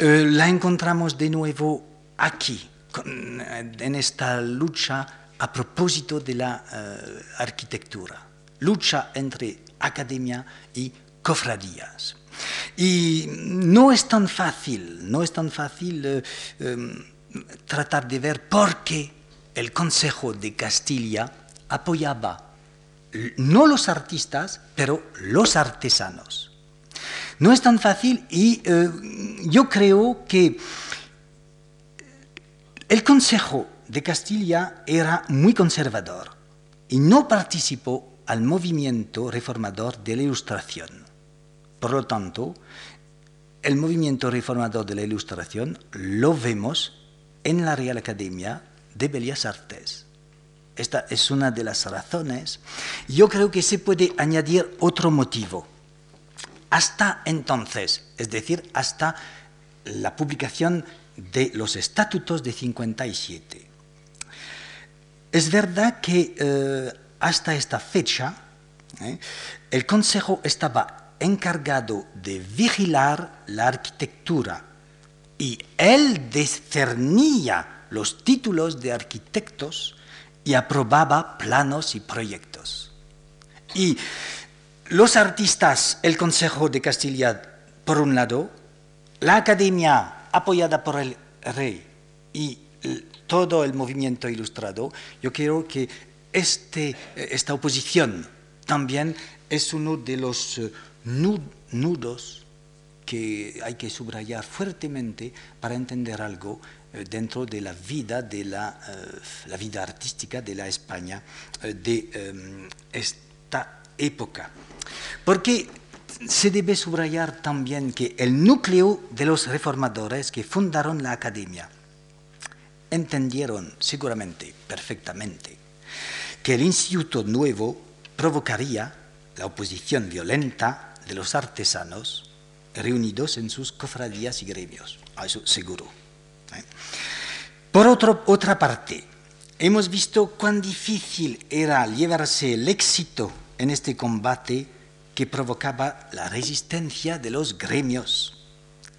Eh, la encontramos de nuevo aquí, eh, en esta lucha a propósito de la eh, arquitectura, lucha entre academia y cofradías. Y no es tan fácil, no es tan fácil em, tratar de ver por qué el Consejo de Castilla apoyaba no los artistas, pero los artesanos. No es tan fácil y eh, yo creo que el Consejo de Castilla era muy conservador y no participó al movimiento reformador de la Ilustración. Por lo tanto, el movimiento reformador de la Ilustración lo vemos en la Real Academia de Bellas Artes. Esta es una de las razones. Yo creo que se puede añadir otro motivo hasta entonces, es decir, hasta la publicación de los estatutos de 57. Es verdad que eh, hasta esta fecha eh, el Consejo estaba encargado de vigilar la arquitectura y él discernía los títulos de arquitectos y aprobaba planos y proyectos. Y los artistas, el Consejo de Castilla, por un lado, la Academia apoyada por el rey y todo el movimiento ilustrado, yo creo que este, esta oposición también es uno de los eh, nudos que hay que subrayar fuertemente para entender algo eh, dentro de la vida de la, eh, la vida artística de la España de esta época. Porque se debe subrayar también que el núcleo de los reformadores que fundaron la academia entendieron seguramente, perfectamente, que el instituto nuevo provocaría la oposición violenta de los artesanos reunidos en sus cofradías y gremios, eso seguro. ¿eh? Por otra parte, hemos visto cuán difícil era llevarse el éxito en este combate que provocaba la resistencia de los gremios.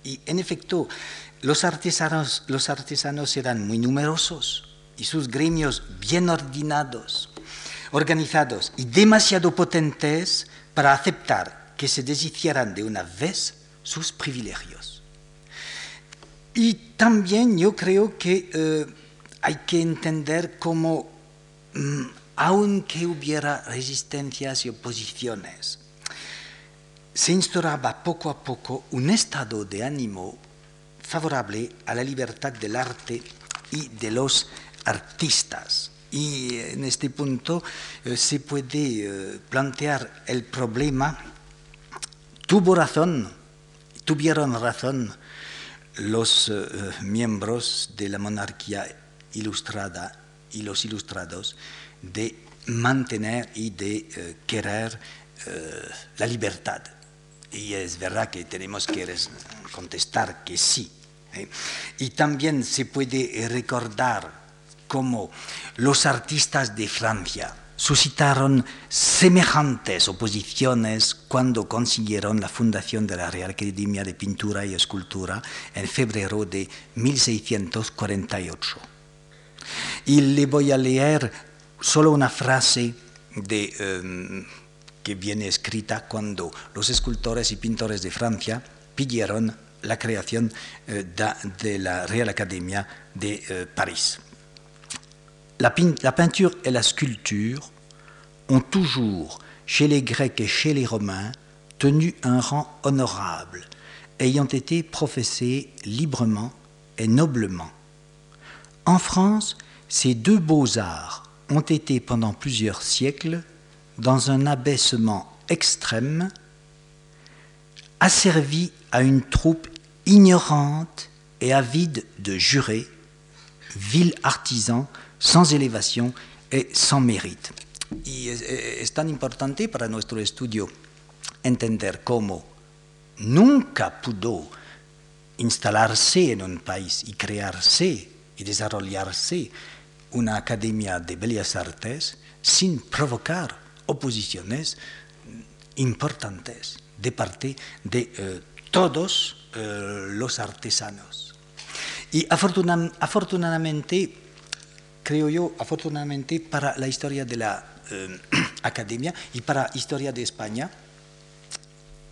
Y en efecto, los artesanos, los artesanos eran muy numerosos y sus gremios bien ordenados, organizados y demasiado potentes para aceptar que se deshicieran de una vez sus privilegios. Y también yo creo que eh, hay que entender cómo, mm, aunque hubiera resistencias y oposiciones, se instauraba poco a poco un estado de ánimo favorable a la libertad del arte y de los artistas. Y en este punto eh, se puede eh, plantear el problema, tuvo razón, tuvieron razón los eh, miembros de la monarquía ilustrada y los ilustrados de mantener y de querer la libertad y es verdad que tenemos que contestar que sí. ¿eh? Y también se puede recordar cómo los artistas de Francia suscitaron semejantes oposiciones cuando consiguieron la fundación de la Real Academia de Pintura y Escultura en febrero de 1648. Y le voy a leer solo una frase de, em, que viene escrita cuando los escultores y pintores de Francia pidieron la création euh, de la Real Academia de euh, Paris. La, peinture et la sculpture ont toujours, chez les Grecs et chez les Romains, tenu un rang honorable, ayant été professées librement et noblement. En France, ces deux beaux-arts ont été pendant plusieurs siècles dans un abaissement extrême, asservis à une troupe ignorante et avide de jurés, vil artisan, sans élévation et sans mérite. Y es, es tan importante para nuestro estudio entender cómo nunca pudo instalarse en un país y crearse y desarrollarse una academia de bellas artes sin provocar oposiciones importantes de parte de eh, todos eh, los artesanos. Y afortunadamente, creo yo, afortunadamente para la historia de la eh, academia y para la historia de España,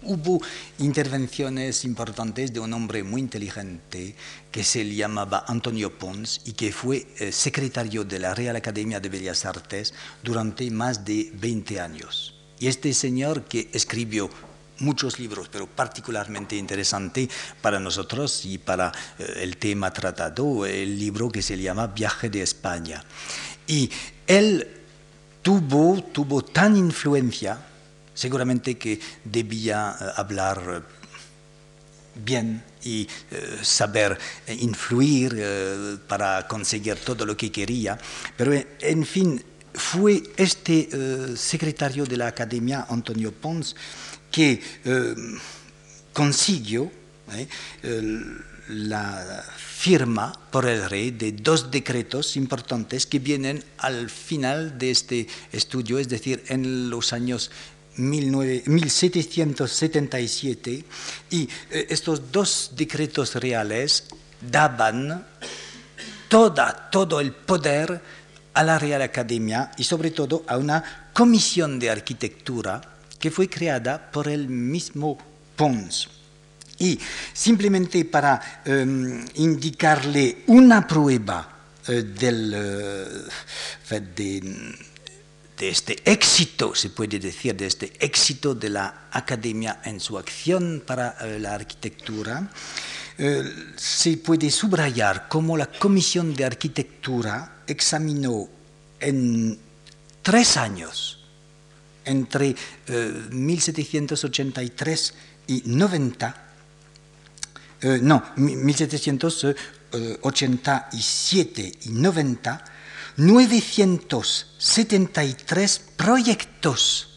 hubo intervenciones importantes de un hombre muy inteligente que se llamaba Antonio Pons y que fue eh, secretario de la Real Academia de Bellas Artes durante más de 20 años. Y este señor que escribió muchos libros, pero particularmente interesante para nosotros y para eh, el tema tratado, el libro que se llama Viaje de España. Y él tuvo, tuvo tan influencia seguramente que debía eh, hablar eh, bien y eh, saber influir para conseguir todo lo que quería, pero en fin, fue este secretario de la Academia, Antonio Pons, que consiguió la firma por el rey de dos decretos importantes que vienen al final de este estudio, es decir, en los años 1777 y eh, estos dos decretos reales daban toda, todo el poder a la Real Academia y sobre todo a una comisión de arquitectura que fue creada por el mismo Pons. Y simplemente para em, indicarle una prueba eh, del, eh, de, de este éxito, se puede decir, de este éxito de la academia en su acción para eh, la arquitectura, se puede subrayar cómo la Comisión de Arquitectura examinó en tres años, entre 1783 eh, y 90, no, 1787 y 90, 973 proyectos,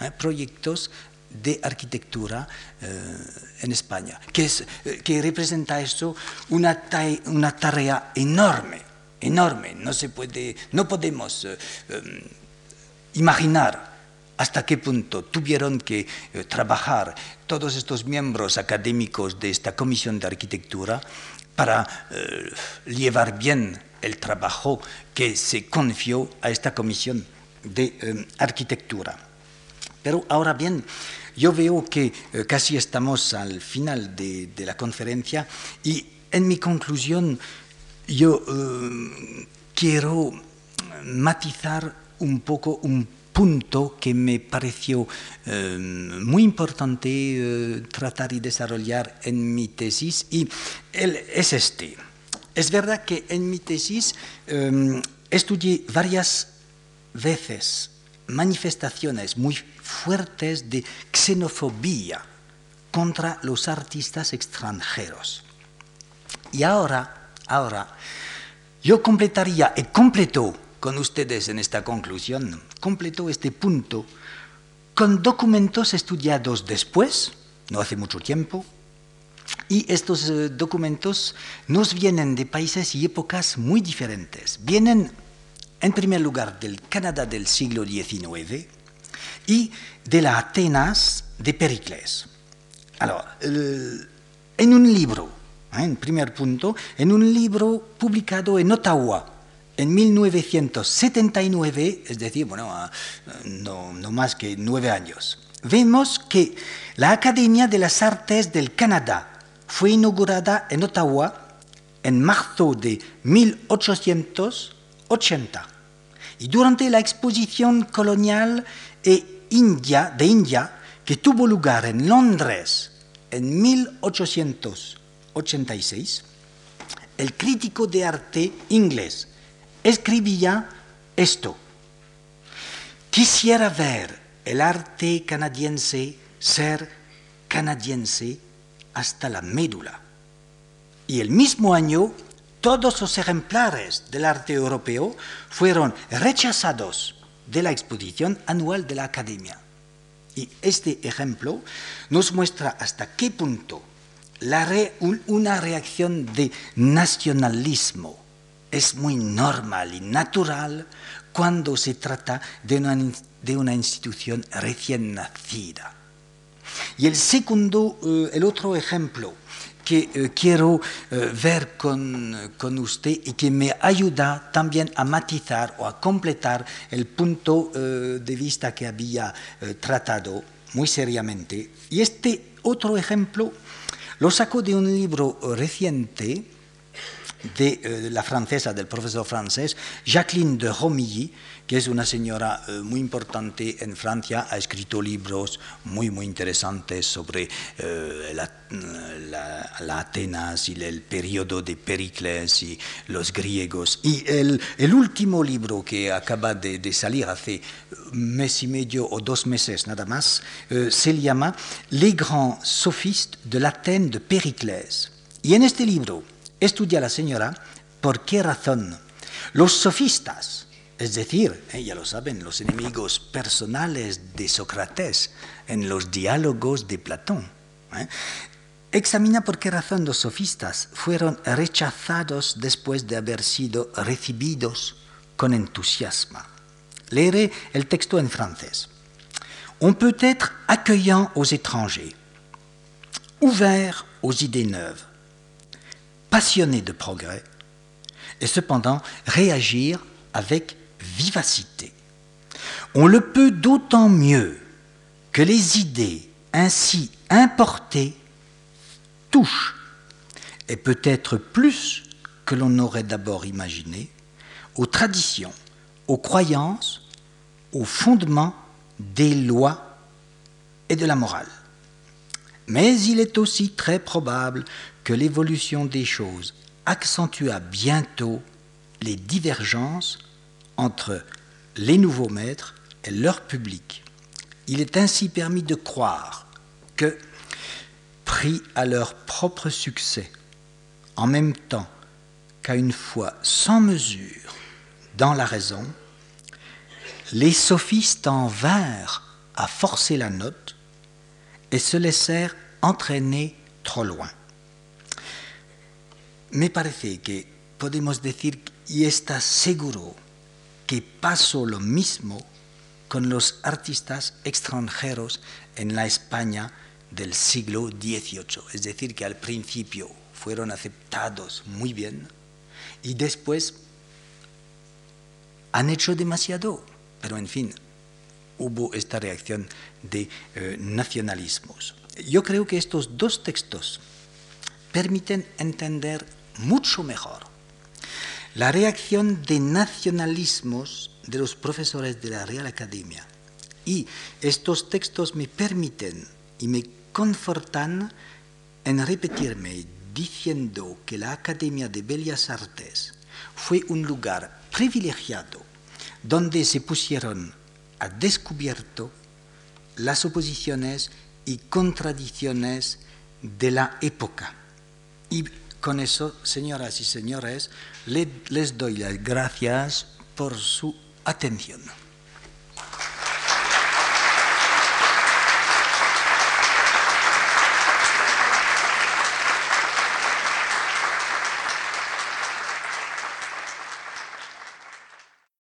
¿eh? proyectos de arquitectura eh, en España, que, es, eh, que representa eso una, una, tarea enorme, enorme. No, se puede, no podemos em, imaginar hasta qué punto tuvieron que trabajar todos estos miembros académicos de esta comisión de arquitectura para llevar bien el trabajo que se confió a esta comisión de eh, arquitectura. Pero ahora bien, yo veo que eh, casi estamos al final de, la conferencia y en mi conclusión yo eh, quiero matizar un poco un punto que me pareció muy importante tratar y desarrollar en mi tesis y es este. Es verdad que en mi tesis em, estudié varias veces manifestaciones muy fuertes de xenofobia contra los artistas extranjeros. Y ahora, ahora, yo completaría, y completo con ustedes en esta conclusión, completo este punto con documentos estudiados después, no hace mucho tiempo, y estos eh, documentos nos vienen de países y épocas muy diferentes. Vienen, en primer lugar, del Canadá del siglo XIX y de la Atenas de Pericles. en un libro, ¿eh? en primer punto, en un libro publicado en Ottawa en 1979, es decir, no, no más que nueve años, vemos que la Academia de las Artes del Canadá fue inaugurada en Ottawa en marzo de 1880 y durante la exposición colonial e de India que tuvo lugar en Londres en 1886, el crítico de arte inglés escribía esto. Quisiera ver el arte canadiense ser canadiense hasta la médula. Y el mismo año, todos los ejemplares del arte europeo fueron rechazados de la exposición anual de la Academia. Y este ejemplo nos muestra hasta qué punto una reacción de nacionalismo es muy normal y natural cuando se trata de una, de una institución recién nacida. Y el segundo, eh, el otro ejemplo que eh, quiero eh, ver con, con, usted y que me ayuda también a matizar o a completar el punto de vista que había tratado muy seriamente. Y este otro ejemplo lo saco de un libro reciente de la francesa, del profesor francés, Jacqueline de Romilly, que es una señora eh, muy importante en Francia, ha escrito libros muy, muy interesantes sobre eh, la, Atenas y el periodo de Pericles y los griegos. Y el, último libro que acaba de, salir hace mes y medio o dos meses nada más, eh, se llama Les grands sophistes de l'Athènes de Péricles. Y en este libro estudia la señora por qué razón los sofistas, es decir, eh, ya lo saben, los enemigos personales de Sócrates en los diálogos de Platón. ¿eh? Examina por qué razón los sofistas fueron rechazados después de haber sido recibidos con entusiasmo. Leeré el texto en francés. On peut être accueillant aux étrangers, ouvert aux idées neuves, passionné de progrès, et cependant réagir avec vivacité. On le peut d'autant mieux que les idées ainsi importées touchent, et peut-être plus que l'on aurait d'abord imaginé, aux traditions, aux croyances, aux fondements des lois et de la morale. Mais il est aussi très probable que l'évolution des choses accentua bientôt les divergences entre les nouveaux maîtres et leur public. Il est ainsi permis de croire que, pris à leur propre succès, en même temps qu'à une foi sans mesure dans la raison, les sophistes en vinrent à forcer la note et se laissèrent entraîner trop loin. Me parece que podemos decir y está seguro que pasó lo mismo con los artistas extranjeros en la España del siglo XVIII. Es decir, que al principio fueron aceptados muy bien y después han hecho demasiado. Pero en fin, hubo esta reacción de eh, nacionalismos. Yo creo que estos dos textos permiten entender mucho mejor la reacción de nacionalismos de los profesores de la Real Academia. Y estos textos me permiten y me confortan en repetirme diciendo que la Academia de Bellas Artes fue un lugar privilegiado donde se pusieron a descubierto las oposiciones y contradicciones de la época. Y con eso, señoras y señores, les doy las gracias por su atención.